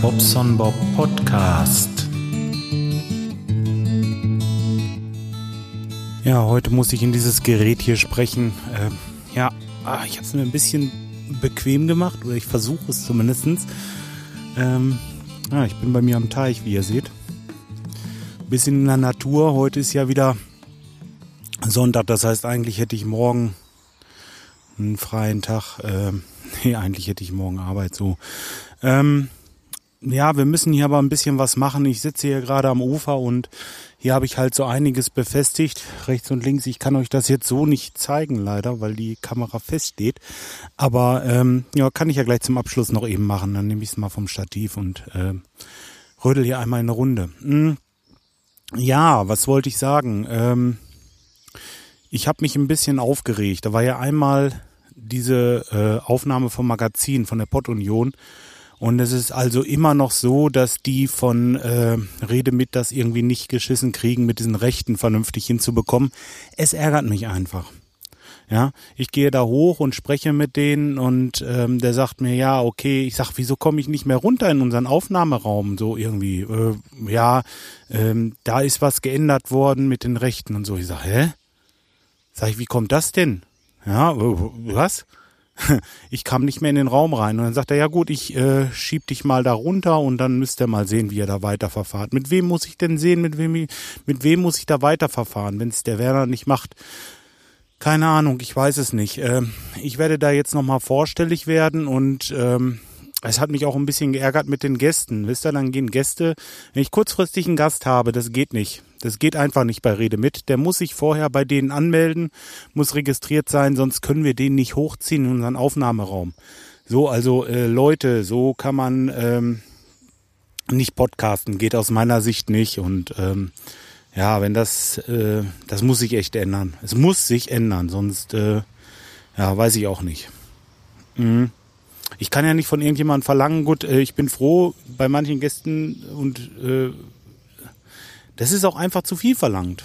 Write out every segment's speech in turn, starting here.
Bobson Bob Podcast. Ja, heute muss ich in dieses Gerät hier sprechen. Ähm, ja, ah, ich habe es mir ein bisschen bequem gemacht, oder ich versuche es zumindest. Ähm, ja, ich bin bei mir am Teich, wie ihr seht. Ein bisschen in der Natur. Heute ist ja wieder Sonntag, das heißt, eigentlich hätte ich morgen einen freien Tag. Ähm, nee, eigentlich hätte ich morgen Arbeit so. Ähm, ja, wir müssen hier aber ein bisschen was machen. Ich sitze hier gerade am Ufer und hier habe ich halt so einiges befestigt, rechts und links. Ich kann euch das jetzt so nicht zeigen, leider, weil die Kamera feststeht. Aber ähm, ja, kann ich ja gleich zum Abschluss noch eben machen. Dann nehme ich es mal vom Stativ und äh, rödel hier einmal eine Runde. Hm. Ja, was wollte ich sagen? Ähm, ich habe mich ein bisschen aufgeregt. Da war ja einmal diese äh, Aufnahme vom Magazin von der Pottunion. Und es ist also immer noch so, dass die von äh, Rede mit das irgendwie nicht geschissen kriegen, mit diesen Rechten vernünftig hinzubekommen. Es ärgert mich einfach. Ja, ich gehe da hoch und spreche mit denen und ähm, der sagt mir, ja, okay, ich sag, wieso komme ich nicht mehr runter in unseren Aufnahmeraum? So irgendwie, äh, ja, ähm, da ist was geändert worden mit den Rechten und so. Ich sag, hä? Sag ich, wie kommt das denn? Ja, was? Ich kam nicht mehr in den Raum rein. Und dann sagt er, ja gut, ich äh, schieb dich mal da runter und dann müsst ihr mal sehen, wie ihr da weiterverfahrt. Mit wem muss ich denn sehen, mit wem, mit wem muss ich da weiterverfahren, wenn es der Werner nicht macht? Keine Ahnung, ich weiß es nicht. Ähm, ich werde da jetzt nochmal vorstellig werden und ähm, es hat mich auch ein bisschen geärgert mit den Gästen. Wisst ihr, dann gehen Gäste, wenn ich kurzfristig einen Gast habe, das geht nicht. Das geht einfach nicht bei Rede mit. Der muss sich vorher bei denen anmelden, muss registriert sein, sonst können wir den nicht hochziehen in unseren Aufnahmeraum. So, also äh, Leute, so kann man ähm, nicht podcasten, geht aus meiner Sicht nicht. Und ähm, ja, wenn das, äh, das muss sich echt ändern. Es muss sich ändern, sonst, äh, ja, weiß ich auch nicht. Mhm. Ich kann ja nicht von irgendjemandem verlangen, gut, äh, ich bin froh bei manchen Gästen und äh, das ist auch einfach zu viel verlangt.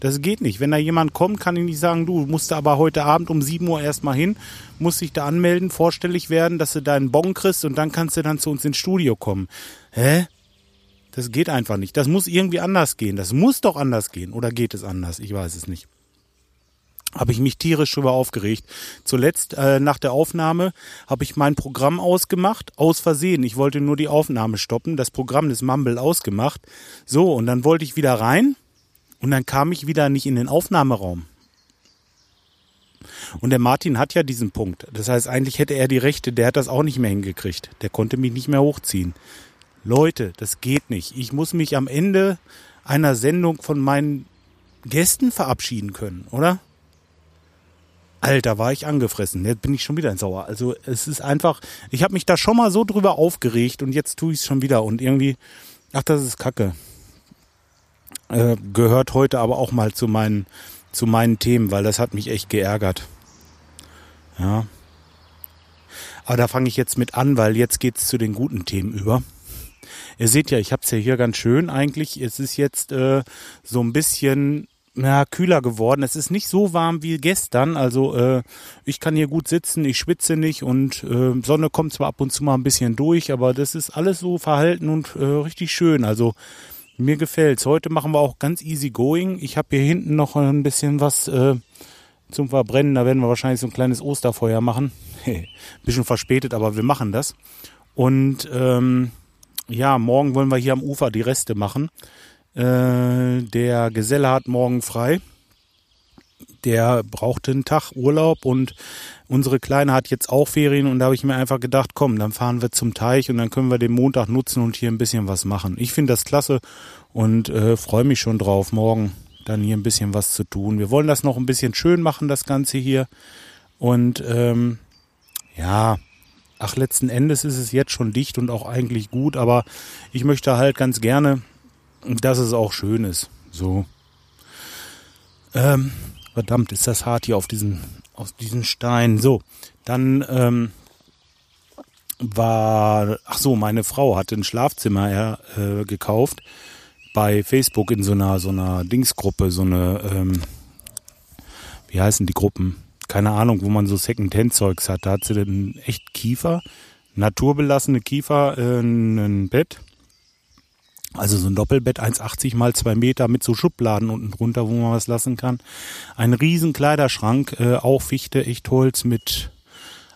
Das geht nicht. Wenn da jemand kommt, kann ich nicht sagen, du musst da aber heute Abend um 7 Uhr erstmal hin, musst dich da anmelden, vorstellig werden, dass du deinen Bon kriegst und dann kannst du dann zu uns ins Studio kommen. Hä? Das geht einfach nicht. Das muss irgendwie anders gehen. Das muss doch anders gehen. Oder geht es anders? Ich weiß es nicht habe ich mich tierisch drüber aufgeregt. Zuletzt äh, nach der Aufnahme habe ich mein Programm ausgemacht, aus Versehen. Ich wollte nur die Aufnahme stoppen, das Programm des Mumble ausgemacht. So, und dann wollte ich wieder rein und dann kam ich wieder nicht in den Aufnahmeraum. Und der Martin hat ja diesen Punkt. Das heißt, eigentlich hätte er die Rechte, der hat das auch nicht mehr hingekriegt. Der konnte mich nicht mehr hochziehen. Leute, das geht nicht. Ich muss mich am Ende einer Sendung von meinen Gästen verabschieden können, oder? Alter, war ich angefressen. Jetzt bin ich schon wieder ein Sauer. Also es ist einfach, ich habe mich da schon mal so drüber aufgeregt und jetzt tue ich es schon wieder und irgendwie, ach, das ist Kacke. Äh, gehört heute aber auch mal zu meinen, zu meinen Themen, weil das hat mich echt geärgert. Ja. Aber da fange ich jetzt mit an, weil jetzt geht's zu den guten Themen über. Ihr seht ja, ich habe es ja hier ganz schön eigentlich. Es ist jetzt äh, so ein bisschen ja, kühler geworden. Es ist nicht so warm wie gestern. Also äh, ich kann hier gut sitzen, ich schwitze nicht und äh, Sonne kommt zwar ab und zu mal ein bisschen durch, aber das ist alles so verhalten und äh, richtig schön. Also mir gefällt's. Heute machen wir auch ganz easy going. Ich habe hier hinten noch ein bisschen was äh, zum Verbrennen. Da werden wir wahrscheinlich so ein kleines Osterfeuer machen. bisschen verspätet, aber wir machen das. Und ähm, ja, morgen wollen wir hier am Ufer die Reste machen. Äh, der Geselle hat morgen frei. Der brauchte einen Tag Urlaub und unsere Kleine hat jetzt auch Ferien und da habe ich mir einfach gedacht, komm, dann fahren wir zum Teich und dann können wir den Montag nutzen und hier ein bisschen was machen. Ich finde das klasse und äh, freue mich schon drauf, morgen dann hier ein bisschen was zu tun. Wir wollen das noch ein bisschen schön machen, das Ganze hier. Und ähm, ja, ach, letzten Endes ist es jetzt schon dicht und auch eigentlich gut, aber ich möchte halt ganz gerne dass es auch schön ist. So. Ähm, verdammt, ist das hart hier auf diesen, auf diesen Stein. So, dann ähm, war, ach so, meine Frau hatte ein Schlafzimmer äh, gekauft bei Facebook in so einer so einer Dingsgruppe, so eine, ähm, wie heißen die Gruppen? Keine Ahnung, wo man so Second-Hand-Zeugs hat. Da hat sie dann echt Kiefer naturbelassene Kiefer äh, ein Bett. Also so ein Doppelbett 1,80 mal 2 Meter mit so Schubladen unten drunter, wo man was lassen kann. Ein riesen Kleiderschrank, äh, auch Fichte, Echtholz mit,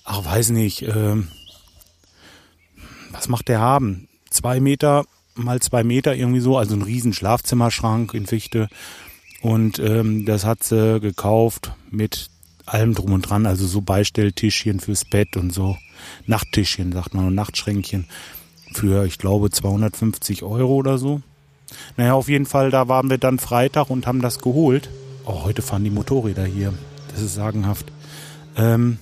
ach weiß nicht, äh, was macht der haben? Zwei Meter mal zwei Meter irgendwie so, also ein riesen Schlafzimmerschrank in Fichte. Und ähm, das hat sie gekauft mit allem drum und dran, also so Beistelltischchen fürs Bett und so Nachttischchen, sagt man, und Nachtschränkchen für, ich glaube, 250 Euro oder so. Naja, auf jeden Fall, da waren wir dann Freitag und haben das geholt. Oh, heute fahren die Motorräder hier. Das ist sagenhaft. Ähm,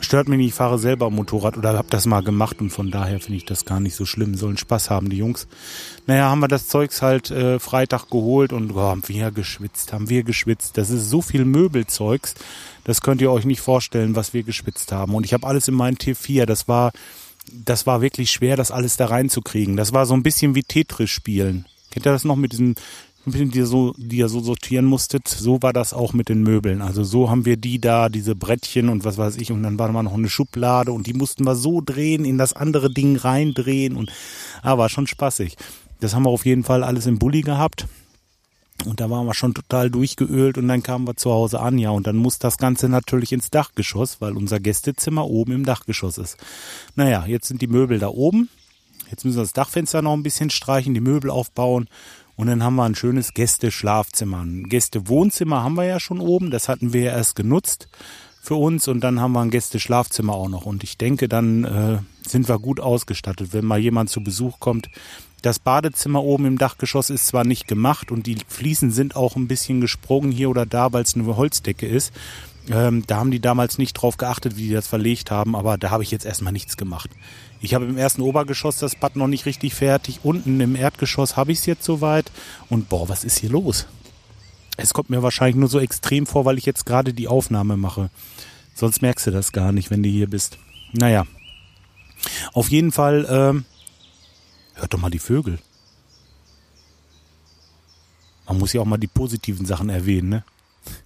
stört mich nicht, ich fahre selber Motorrad oder habe das mal gemacht und von daher finde ich das gar nicht so schlimm. Sollen Spaß haben, die Jungs. Naja, haben wir das Zeugs halt äh, Freitag geholt und oh, haben wir geschwitzt, haben wir geschwitzt. Das ist so viel Möbelzeugs, das könnt ihr euch nicht vorstellen, was wir geschwitzt haben. Und ich habe alles in meinen T4, das war, das war wirklich schwer, das alles da reinzukriegen. Das war so ein bisschen wie Tetris spielen. Kennt ihr das noch mit diesen die, so, die ihr so sortieren musstet, so war das auch mit den Möbeln. Also so haben wir die da, diese Brettchen und was weiß ich, und dann war mal noch eine Schublade und die mussten wir so drehen, in das andere Ding reindrehen und ah, war schon spaßig. Das haben wir auf jeden Fall alles im Bulli gehabt. Und da waren wir schon total durchgeölt und dann kamen wir zu Hause an, ja, und dann muss das Ganze natürlich ins Dachgeschoss, weil unser Gästezimmer oben im Dachgeschoss ist. Naja, jetzt sind die Möbel da oben. Jetzt müssen wir das Dachfenster noch ein bisschen streichen, die Möbel aufbauen und dann haben wir ein schönes Gäste-Schlafzimmer. Ein Gäste-Wohnzimmer haben wir ja schon oben. Das hatten wir ja erst genutzt für uns. Und dann haben wir ein Gäste-Schlafzimmer auch noch. Und ich denke, dann äh, sind wir gut ausgestattet, wenn mal jemand zu Besuch kommt. Das Badezimmer oben im Dachgeschoss ist zwar nicht gemacht und die Fliesen sind auch ein bisschen gesprungen hier oder da, weil es eine Holzdecke ist. Ähm, da haben die damals nicht drauf geachtet, wie die das verlegt haben, aber da habe ich jetzt erstmal nichts gemacht. Ich habe im ersten Obergeschoss das Bad noch nicht richtig fertig. Unten im Erdgeschoss habe ich es jetzt soweit. Und boah, was ist hier los? Es kommt mir wahrscheinlich nur so extrem vor, weil ich jetzt gerade die Aufnahme mache. Sonst merkst du das gar nicht, wenn du hier bist. Naja. Auf jeden Fall, ähm, hört doch mal die Vögel. Man muss ja auch mal die positiven Sachen erwähnen, ne?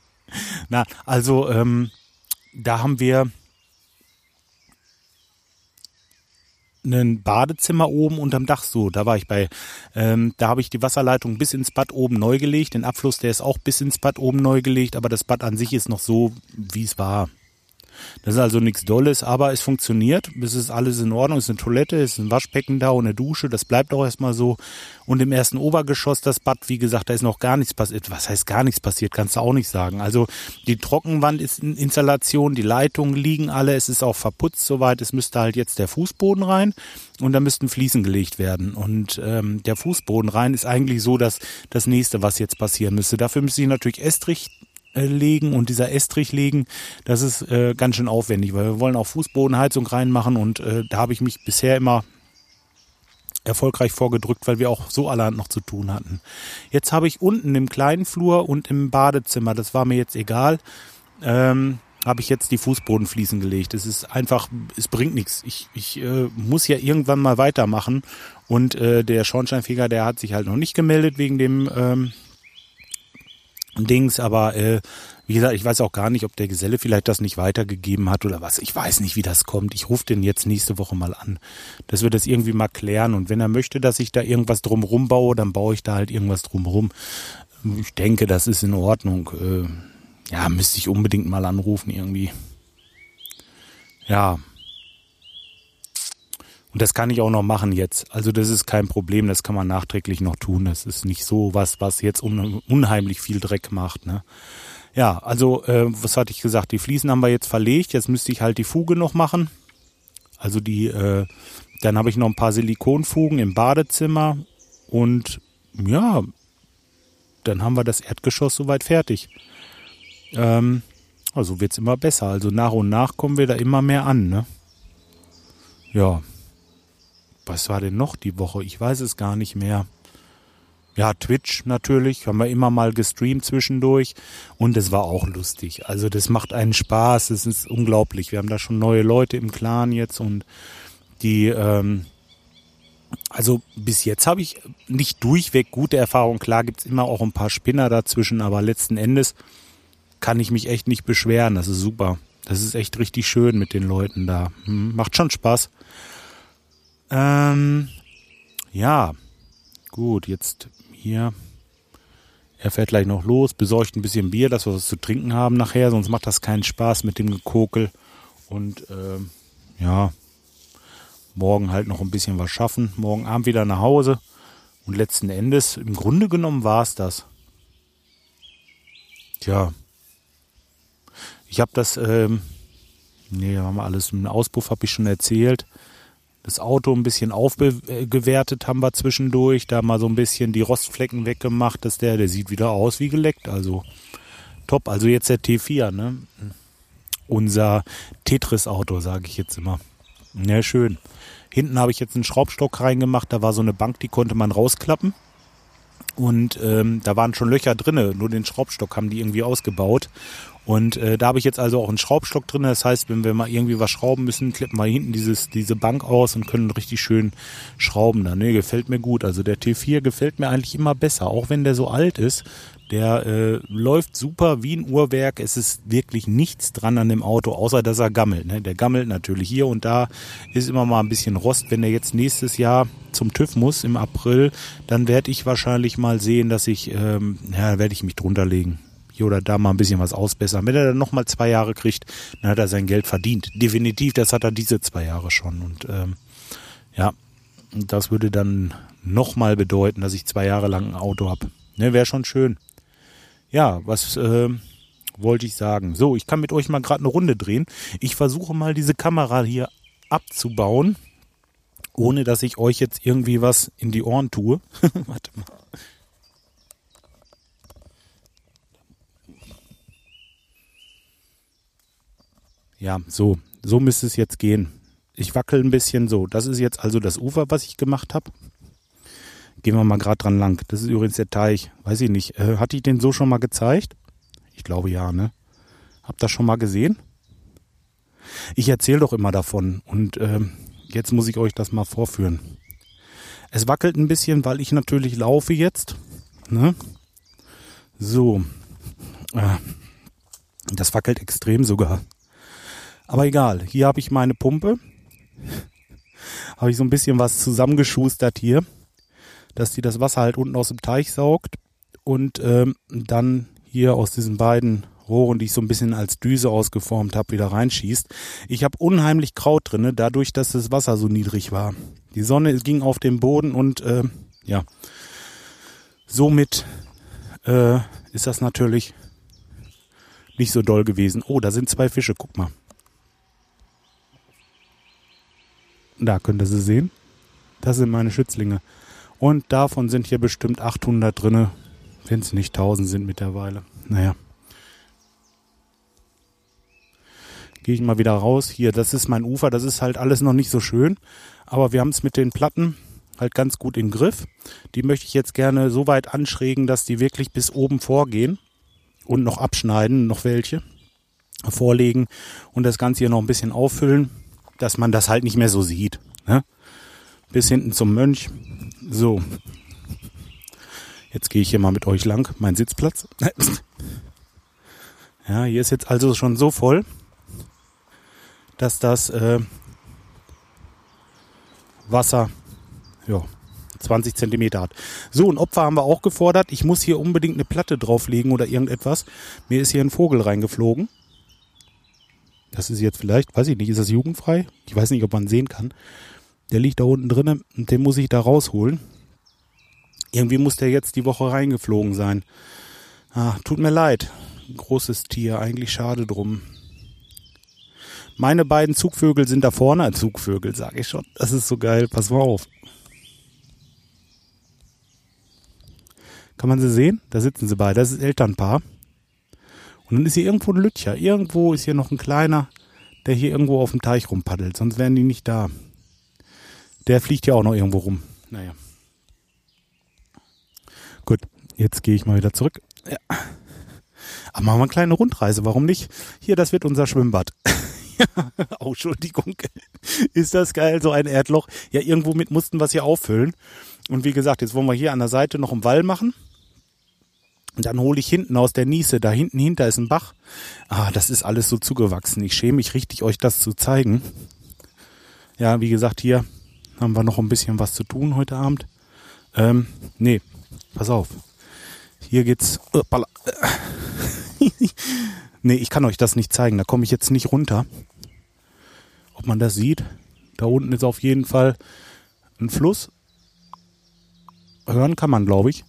Na, also, ähm, da haben wir ein Badezimmer oben unterm Dach so. Da war ich bei. Ähm, da habe ich die Wasserleitung bis ins Bad oben neu gelegt. Den Abfluss, der ist auch bis ins Bad oben neu gelegt, aber das Bad an sich ist noch so, wie es war. Das ist also nichts Dolles, aber es funktioniert. Es ist alles in Ordnung. Es ist eine Toilette, es ist ein Waschbecken da und eine Dusche. Das bleibt auch erstmal so. Und im ersten Obergeschoss das Bad, wie gesagt, da ist noch gar nichts passiert. Was heißt gar nichts passiert? Kannst du auch nicht sagen. Also die Trockenwand ist in Installation, die Leitungen liegen alle. Es ist auch verputzt soweit. Es müsste halt jetzt der Fußboden rein und da müssten Fliesen gelegt werden. Und ähm, der Fußboden rein ist eigentlich so, dass das nächste, was jetzt passieren müsste. Dafür müsste ich natürlich Estrich legen und dieser Estrich legen, das ist äh, ganz schön aufwendig, weil wir wollen auch Fußbodenheizung reinmachen und äh, da habe ich mich bisher immer erfolgreich vorgedrückt, weil wir auch so allerhand noch zu tun hatten. Jetzt habe ich unten im kleinen Flur und im Badezimmer, das war mir jetzt egal, ähm, habe ich jetzt die Fußbodenfliesen gelegt. Es ist einfach, es bringt nichts. Ich, ich äh, muss ja irgendwann mal weitermachen und äh, der Schornsteinfeger, der hat sich halt noch nicht gemeldet wegen dem ähm, Dings, aber äh, wie gesagt, ich weiß auch gar nicht, ob der Geselle vielleicht das nicht weitergegeben hat oder was. Ich weiß nicht, wie das kommt. Ich rufe den jetzt nächste Woche mal an, dass wir das irgendwie mal klären. Und wenn er möchte, dass ich da irgendwas drumrum baue, dann baue ich da halt irgendwas drumrum. Ich denke, das ist in Ordnung. Äh, ja, müsste ich unbedingt mal anrufen irgendwie. Ja, und das kann ich auch noch machen jetzt. Also das ist kein Problem, das kann man nachträglich noch tun. Das ist nicht so was, was jetzt un unheimlich viel Dreck macht. Ne? Ja, also äh, was hatte ich gesagt? Die Fliesen haben wir jetzt verlegt. Jetzt müsste ich halt die Fuge noch machen. Also die, äh, dann habe ich noch ein paar Silikonfugen im Badezimmer und ja, dann haben wir das Erdgeschoss soweit fertig. Ähm, also wird's immer besser. Also nach und nach kommen wir da immer mehr an. Ne? Ja, was war denn noch die Woche? Ich weiß es gar nicht mehr. Ja, Twitch natürlich, haben wir immer mal gestreamt zwischendurch und es war auch lustig. Also das macht einen Spaß, es ist unglaublich. Wir haben da schon neue Leute im Clan jetzt und die, ähm, also bis jetzt habe ich nicht durchweg gute Erfahrungen. Klar gibt's immer auch ein paar Spinner dazwischen, aber letzten Endes kann ich mich echt nicht beschweren. Das ist super. Das ist echt richtig schön mit den Leuten da. Hm, macht schon Spaß. Ähm, ja, gut, jetzt hier. Er fährt gleich noch los, besorgt ein bisschen Bier, dass wir was zu trinken haben nachher, sonst macht das keinen Spaß mit dem Gekokel. Und ähm, ja, morgen halt noch ein bisschen was schaffen. Morgen Abend wieder nach Hause. Und letzten Endes, im Grunde genommen war es das. Tja. Ich habe das, ähm, nee, haben wir alles, einen Auspuff habe ich schon erzählt. Das Auto ein bisschen aufgewertet haben wir zwischendurch, da mal so ein bisschen die Rostflecken weggemacht, dass der, der sieht wieder aus wie geleckt, also top. Also jetzt der T4, ne? Unser Tetris-Auto, sage ich jetzt immer. Ja, schön. Hinten habe ich jetzt einen Schraubstock reingemacht, da war so eine Bank, die konnte man rausklappen. Und ähm, da waren schon Löcher drinne, nur den Schraubstock haben die irgendwie ausgebaut. Und äh, da habe ich jetzt also auch einen Schraubstock drin. Das heißt, wenn wir mal irgendwie was schrauben müssen, klippen wir hinten dieses, diese Bank aus und können richtig schön schrauben. Dann, ne, gefällt mir gut. Also der T4 gefällt mir eigentlich immer besser, auch wenn der so alt ist. Der äh, läuft super wie ein Uhrwerk. Es ist wirklich nichts dran an dem Auto, außer dass er gammelt. Ne? Der gammelt natürlich hier und da ist immer mal ein bisschen Rost. Wenn er jetzt nächstes Jahr zum TÜV muss im April, dann werde ich wahrscheinlich mal sehen, dass ich, ähm, ja, werde ich mich drunter legen. Hier oder da mal ein bisschen was ausbessern. Wenn er dann nochmal zwei Jahre kriegt, dann hat er sein Geld verdient. Definitiv, das hat er diese zwei Jahre schon. Und ähm, ja, das würde dann nochmal bedeuten, dass ich zwei Jahre lang ein Auto habe. Ne, Wäre schon schön ja, was äh, wollte ich sagen? So, ich kann mit euch mal gerade eine Runde drehen. Ich versuche mal diese Kamera hier abzubauen, ohne dass ich euch jetzt irgendwie was in die Ohren tue. Warte mal. Ja, so, so müsste es jetzt gehen. Ich wackel ein bisschen so. Das ist jetzt also das Ufer, was ich gemacht habe. Gehen wir mal gerade dran lang. Das ist übrigens der Teich. Weiß ich nicht. Äh, hatte ich den so schon mal gezeigt? Ich glaube ja, ne? Habt ihr das schon mal gesehen? Ich erzähle doch immer davon und äh, jetzt muss ich euch das mal vorführen. Es wackelt ein bisschen, weil ich natürlich laufe jetzt. Ne? So. Äh, das wackelt extrem sogar. Aber egal. Hier habe ich meine Pumpe. habe ich so ein bisschen was zusammengeschustert hier dass die das Wasser halt unten aus dem Teich saugt und ähm, dann hier aus diesen beiden Rohren, die ich so ein bisschen als Düse ausgeformt habe, wieder reinschießt. Ich habe unheimlich Kraut drinne, dadurch, dass das Wasser so niedrig war. Die Sonne ging auf den Boden und äh, ja, somit äh, ist das natürlich nicht so doll gewesen. Oh, da sind zwei Fische, guck mal. Da könnt ihr sie sehen. Das sind meine Schützlinge. Und davon sind hier bestimmt 800 drinne, wenn es nicht 1000 sind mittlerweile. Naja. Gehe ich mal wieder raus. Hier, das ist mein Ufer. Das ist halt alles noch nicht so schön. Aber wir haben es mit den Platten halt ganz gut im Griff. Die möchte ich jetzt gerne so weit anschrägen, dass die wirklich bis oben vorgehen und noch abschneiden, noch welche vorlegen und das Ganze hier noch ein bisschen auffüllen, dass man das halt nicht mehr so sieht. Ne? Bis hinten zum Mönch. So. Jetzt gehe ich hier mal mit euch lang. Mein Sitzplatz. Ja, hier ist jetzt also schon so voll, dass das äh, Wasser ja, 20 Zentimeter hat. So, ein Opfer haben wir auch gefordert. Ich muss hier unbedingt eine Platte drauflegen oder irgendetwas. Mir ist hier ein Vogel reingeflogen. Das ist jetzt vielleicht, weiß ich nicht, ist das jugendfrei? Ich weiß nicht, ob man sehen kann. Der liegt da unten drinnen und den muss ich da rausholen. Irgendwie muss der jetzt die Woche reingeflogen sein. Ah, tut mir leid. Großes Tier, eigentlich schade drum. Meine beiden Zugvögel sind da vorne. Zugvögel, sage ich schon. Das ist so geil. Pass mal auf. Kann man sie sehen? Da sitzen sie beide. Das ist Elternpaar. Und dann ist hier irgendwo ein Lütcher. Irgendwo ist hier noch ein kleiner, der hier irgendwo auf dem Teich rumpaddelt. Sonst wären die nicht da. Der fliegt ja auch noch irgendwo rum. Naja. Gut, jetzt gehe ich mal wieder zurück. Ja. Aber machen wir eine kleine Rundreise, warum nicht? Hier, das wird unser Schwimmbad. oh, Entschuldigung. Ist das geil, so ein Erdloch. Ja, irgendwo mit mussten wir es hier auffüllen. Und wie gesagt, jetzt wollen wir hier an der Seite noch einen Wall machen. Und dann hole ich hinten aus der Niese, da hinten hinter ist ein Bach. Ah, das ist alles so zugewachsen. Ich schäme mich richtig, euch das zu zeigen. Ja, wie gesagt, hier haben wir noch ein bisschen was zu tun heute Abend. Ähm, nee, pass auf. Hier geht's. nee, ich kann euch das nicht zeigen. Da komme ich jetzt nicht runter. Ob man das sieht? Da unten ist auf jeden Fall ein Fluss. Hören kann man, glaube ich.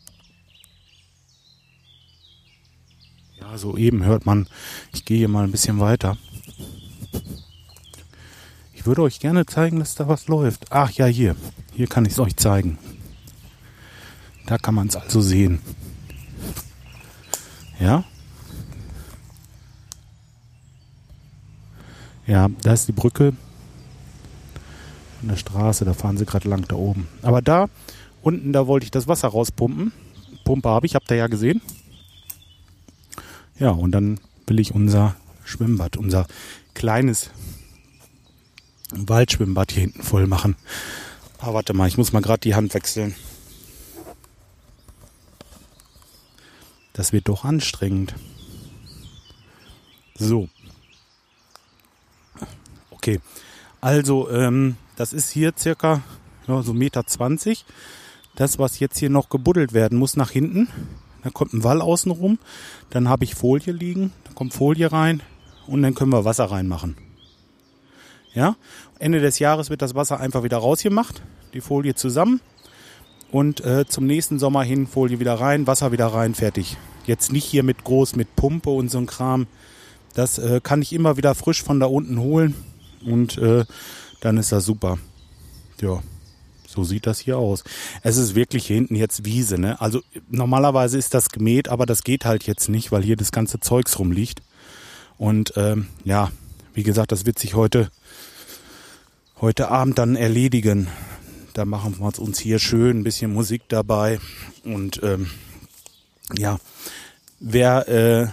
Ja, so eben hört man. Ich gehe hier mal ein bisschen weiter. Ich würde euch gerne zeigen, dass da was läuft. Ach ja, hier. Hier kann ich es euch zeigen. Da kann man es also sehen. Ja. Ja, da ist die Brücke an der Straße. Da fahren sie gerade lang da oben. Aber da unten, da wollte ich das Wasser rauspumpen. Pumpe habe ich, habt ihr ja gesehen. Ja, und dann will ich unser Schwimmbad, unser kleines Waldschwimmbad hier hinten voll machen. Ah, warte mal, ich muss mal gerade die Hand wechseln. Das wird doch anstrengend. So. Okay. Also, ähm, das ist hier circa ja, so Meter 20. Das, was jetzt hier noch gebuddelt werden muss nach hinten. Da kommt ein Wall außen rum. Dann habe ich Folie liegen. Da kommt Folie rein. Und dann können wir Wasser reinmachen. Ja? Ende des Jahres wird das Wasser einfach wieder rausgemacht. Die Folie zusammen. Und äh, zum nächsten Sommer hin Folie wieder rein, Wasser wieder rein, fertig. Jetzt nicht hier mit groß, mit Pumpe und so ein Kram. Das äh, kann ich immer wieder frisch von da unten holen. Und äh, dann ist das super. Ja. So sieht das hier aus. Es ist wirklich hier hinten jetzt Wiese. Ne? Also normalerweise ist das gemäht, aber das geht halt jetzt nicht, weil hier das ganze Zeugs rumliegt. Und ähm, ja, wie gesagt, das wird sich heute, heute Abend dann erledigen. Da machen wir uns hier schön ein bisschen Musik dabei. Und ähm, ja, wer äh,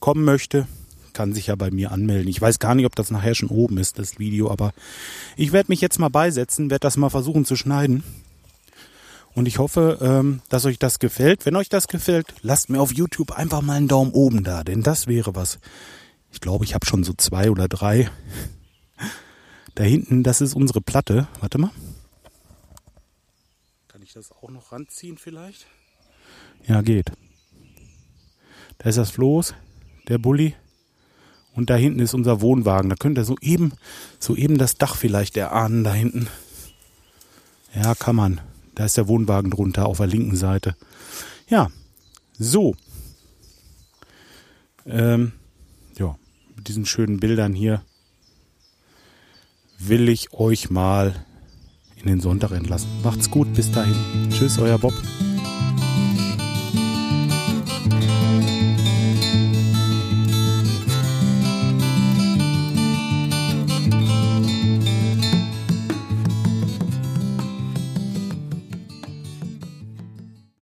kommen möchte, kann sich ja bei mir anmelden. Ich weiß gar nicht, ob das nachher schon oben ist, das Video, aber ich werde mich jetzt mal beisetzen, werde das mal versuchen zu schneiden. Und ich hoffe, ähm, dass euch das gefällt. Wenn euch das gefällt, lasst mir auf YouTube einfach mal einen Daumen oben da, denn das wäre was. Ich glaube, ich habe schon so zwei oder drei. Da hinten, das ist unsere Platte. Warte mal. Kann ich das auch noch ranziehen vielleicht? Ja, geht. Da ist das Floß, der Bulli. Und da hinten ist unser Wohnwagen. Da könnt ihr so eben, so eben das Dach vielleicht erahnen da hinten. Ja, kann man. Da ist der Wohnwagen drunter auf der linken Seite. Ja, so. Ähm, ja, mit diesen schönen Bildern hier will ich euch mal in den Sonntag entlassen. Macht's gut, bis dahin. Tschüss, euer Bob.